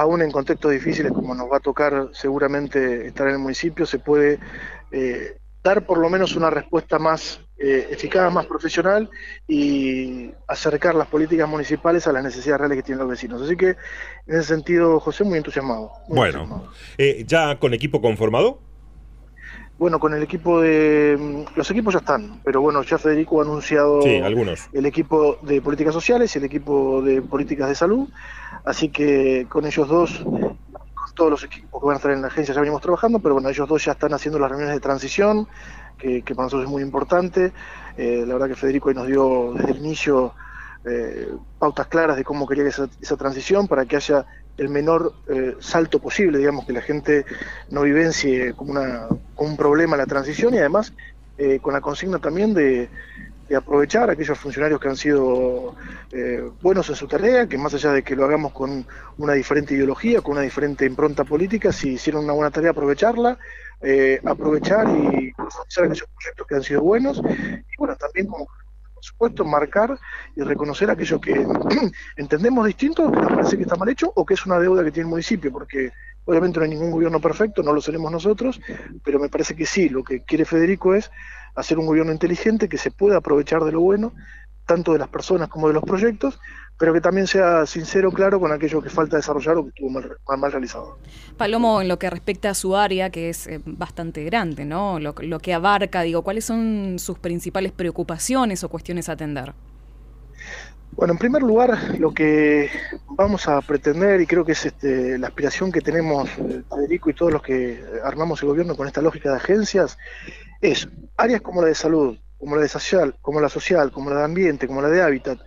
aún en contextos difíciles como nos va a tocar seguramente estar en el municipio, se puede eh, dar por lo menos una respuesta más eh, eficaz, más profesional y acercar las políticas municipales a las necesidades reales que tienen los vecinos. Así que en ese sentido, José, muy entusiasmado. bueno, eh, ¿ya con equipo conformado? Bueno, con el equipo de... Mm, los equipos ya están, pero bueno, ya Federico ha anunciado algunos. el equipo de políticas sociales y el equipo de políticas de salud, así que con ellos dos, con todos los equipos que van a estar en la agencia ya venimos trabajando, pero bueno, ellos dos ya están haciendo las reuniones de transición, que, para nosotros es muy importante. Eh, la verdad que Federico ahí nos dio desde el inicio eh, pautas claras de cómo quería esa, esa transición para que haya el menor eh, salto posible, digamos, que la gente no vivencie como, una, como un problema la transición y además eh, con la consigna también de, aprovechar aquellos funcionarios que han sido buenos en su tarea, que más allá de que lo hagamos con una diferente ideología, con una diferente impronta política, si hicieron una buena tarea, aprovecharla, aprovechar y profundizar aquellos proyectos que han sido buenos, y bueno, también como por supuesto, marcar y reconocer aquello que entendemos distinto, que nos parece que está mal hecho o que es una deuda que tiene el municipio, porque obviamente no hay ningún gobierno perfecto, no lo seremos nosotros, pero me parece que sí, lo que quiere Federico es hacer un gobierno inteligente que se pueda aprovechar de lo bueno, tanto de las personas como de los proyectos, pero que también sea sincero, claro, con aquello que falta desarrollar o que estuvo mal, realizado. Palomo, en lo que respecta a su área, que es eh, bastante grande, ¿no? Lo, que abarca, digo, ¿cuáles son sus principales preocupaciones o cuestiones a atender? Bueno, en primer lugar, lo que vamos a pretender, y creo que es este, la aspiración que tenemos eh, Federico y todos los que armamos el gobierno con esta lógica de agencias, es áreas como la de salud, como la de social, como la social, como la de ambiente, como la de hábitat,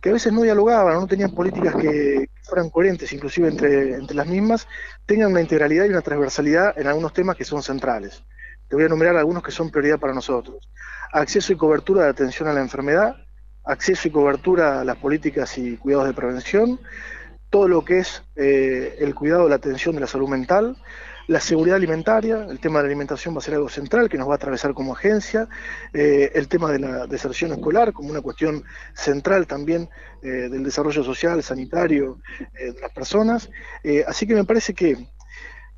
que a veces no dialogaban, no tenían políticas que fueran coherentes, inclusive entre, entre las mismas, tengan una integralidad y una transversalidad en algunos temas que son centrales. Te voy a enumerar algunos que son prioridad para nosotros. Acceso y cobertura de atención a la enfermedad, acceso y cobertura a las políticas y cuidados de prevención, todo lo que es eh, el cuidado, la atención de la salud mental, la seguridad alimentaria, el tema de la alimentación va a ser algo central que nos va a atravesar como agencia, eh, el tema de la deserción escolar como una cuestión central también eh, del desarrollo social, sanitario eh, de las personas. así que me parece que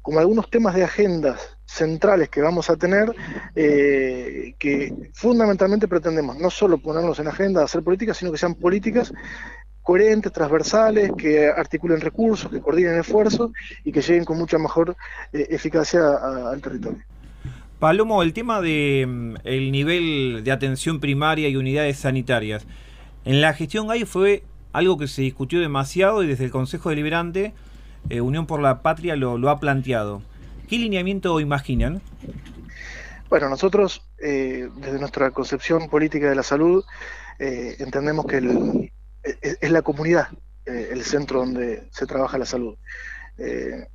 como algunos temas de agendas centrales que vamos a tener, que fundamentalmente pretendemos no solo ponernos en agenda, hacer políticas, sino que sean políticas coherentes, transversales, que articulen recursos, que coordinen esfuerzos y que lleguen con mucha mejor eh, eficacia al territorio. Palomo, el tema de mm, el nivel de atención primaria y unidades sanitarias. En la gestión GAI fue algo que se discutió demasiado y desde el Consejo Deliberante, eh, Unión por la Patria lo, ha planteado. ¿Qué lineamiento imaginan? Bueno, nosotros, eh, desde nuestra concepción política de la salud, entendemos que el, es, la comunidad eh, el centro donde se trabaja la salud. Eh,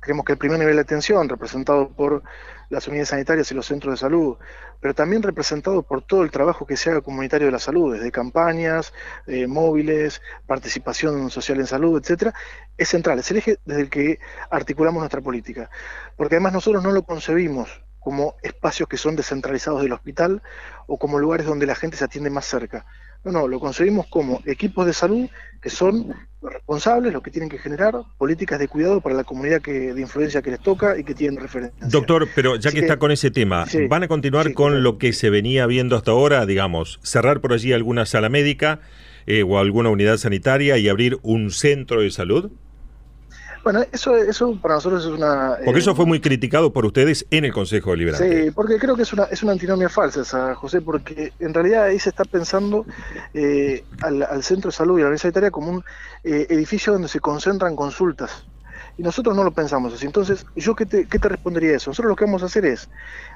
creemos que el primer nivel de atención, representado por las unidades sanitarias y los centros de salud, pero también representado por todo el trabajo que se haga comunitario de la salud, desde campañas, eh, móviles, participación social en salud, etcétera, es central, es el eje desde el que articulamos nuestra política. Porque además nosotros no lo concebimos como espacios que son descentralizados del hospital o como lugares donde la gente se atiende más cerca. No, no, lo concebimos como equipos de salud que son los responsables, los que tienen que generar políticas de cuidado para la comunidad que, de influencia que les toca y que tienen referencia. Doctor, pero ya que, está con ese tema, ¿van a continuar con lo que se venía viendo hasta ahora, digamos, cerrar por allí alguna sala médica eh, o alguna unidad sanitaria y abrir un centro de salud? Bueno, eso, eso para nosotros es una... Porque eso fue muy criticado por ustedes en el Consejo Deliberante. Sí, porque creo que es una, es una antinomia falsa esa, José, porque en realidad ahí se está pensando eh, al, centro de salud y a la unidad sanitaria como un eh, edificio donde se concentran consultas. Y nosotros no lo pensamos así. Entonces, ¿yo qué te, qué te respondería a eso? Nosotros lo que vamos a hacer es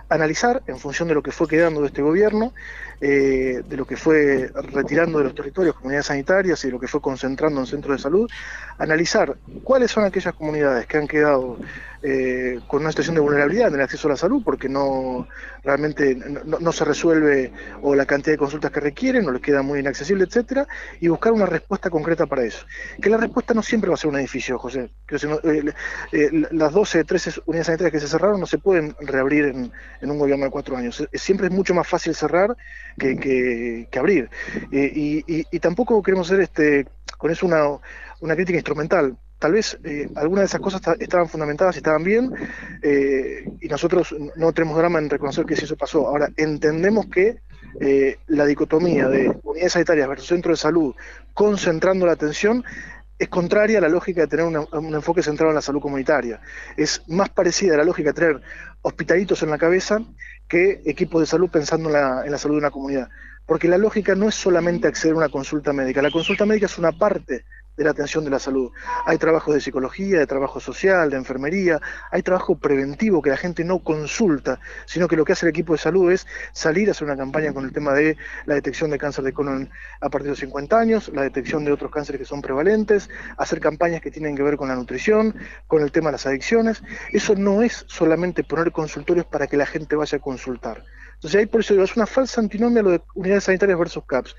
analizar, en función de lo que fue quedando de este gobierno, eh, de lo que fue retirando de los territorios comunidades sanitarias y de lo que fue concentrando en centros de salud, analizar cuáles son aquellas comunidades que han quedado eh, con una situación de vulnerabilidad en el acceso a la salud porque no realmente no, se resuelve o la cantidad de consultas que requieren o les queda muy inaccesible, etcétera, y buscar una respuesta concreta para eso. Que la respuesta no siempre va a ser un edificio, José. Que, eh, las 12, 13 unidades sanitarias que se cerraron no se pueden reabrir en, en un gobierno de cuatro años. Siempre es mucho más fácil cerrar que, abrir. Eh, y, tampoco queremos ser este, con eso una, crítica instrumental tal vez eh, algunas de esas cosas estaban fundamentadas y estaban bien, eh, y nosotros no tenemos drama en reconocer que si eso pasó. Ahora, entendemos que la dicotomía de unidades sanitarias versus centro de salud, concentrando la atención, es contraria a la lógica de tener un enfoque centrado en la salud comunitaria. Es más parecida a la lógica de tener hospitalitos en la cabeza que equipos de salud pensando en la, en la salud de una comunidad. Porque la lógica no es solamente acceder a una consulta médica, la consulta médica es una parte de la atención de la salud. Hay trabajos de psicología, de trabajo social, de enfermería, hay trabajo preventivo que la gente no consulta, sino que lo que hace el equipo de salud es salir a hacer una campaña con el tema de la detección de cáncer de colon a partir de los 50 años, la detección de otros cánceres que son prevalentes, hacer campañas que tienen que ver con la nutrición, con el tema de las adicciones. Eso no es solamente poner consultorios para que la gente vaya a consultar. Entonces ahí por eso digo, es una falsa antinomia lo de unidades sanitarias versus CAPS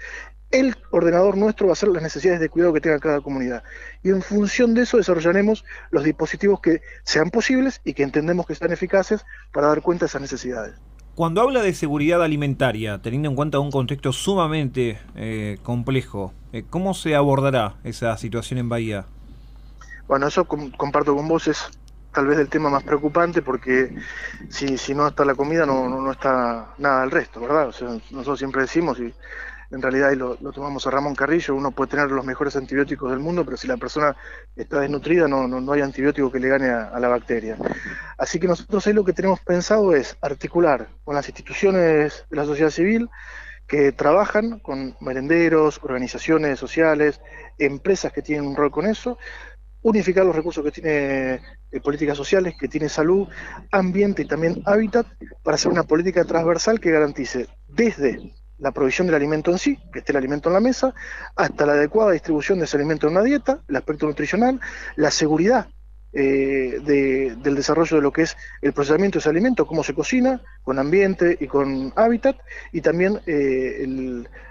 el ordenador nuestro va a ser las necesidades de cuidado que tenga cada comunidad. Y en función de eso desarrollaremos los dispositivos que sean posibles y que entendemos que sean eficaces para dar cuenta de esas necesidades. Cuando habla de seguridad alimentaria, teniendo en cuenta un contexto sumamente eh, complejo, eh, ¿cómo se abordará esa situación en Bahía? Bueno, eso comparto con vos, es tal vez el tema más preocupante porque si, si no está la comida no, no, está nada del resto, ¿verdad? nosotros siempre decimos, y en realidad y lo, tomamos a Ramón Carrillo, uno puede tener los mejores antibióticos del mundo, pero si la persona está desnutrida no, no, hay antibiótico que le gane a, la bacteria. Así que nosotros ahí lo que tenemos pensado es articular con las instituciones de la sociedad civil que trabajan con merenderos, organizaciones sociales, empresas que tienen un rol con eso, unificar los recursos que tiene eh, políticas sociales, que tiene salud, ambiente y también hábitat, para hacer una política transversal que garantice desde la provisión del alimento en sí, que esté el alimento en la mesa, hasta la adecuada distribución de ese alimento en una dieta, el aspecto nutricional, la seguridad eh, del desarrollo de lo que es el procesamiento de ese alimento, cómo se cocina, con ambiente y con hábitat, y también eh,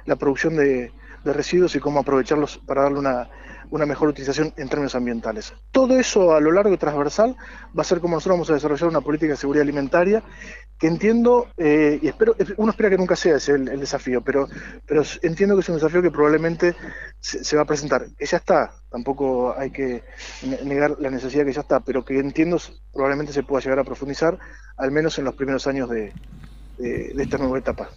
la producción de, de residuos y cómo aprovecharlos para darle una, una mejor utilización en términos ambientales. Todo eso a lo largo y transversal va a ser como nosotros vamos a desarrollar una política de seguridad alimentaria que entiendo, eh, y espero, uno espera que nunca sea ese el, desafío, pero, pero entiendo que es un desafío que probablemente se, va a presentar, que ya está, tampoco hay que negar la necesidad que ya está, pero que entiendo probablemente se pueda llegar a profundizar, al menos en los primeros años de esta nueva etapa.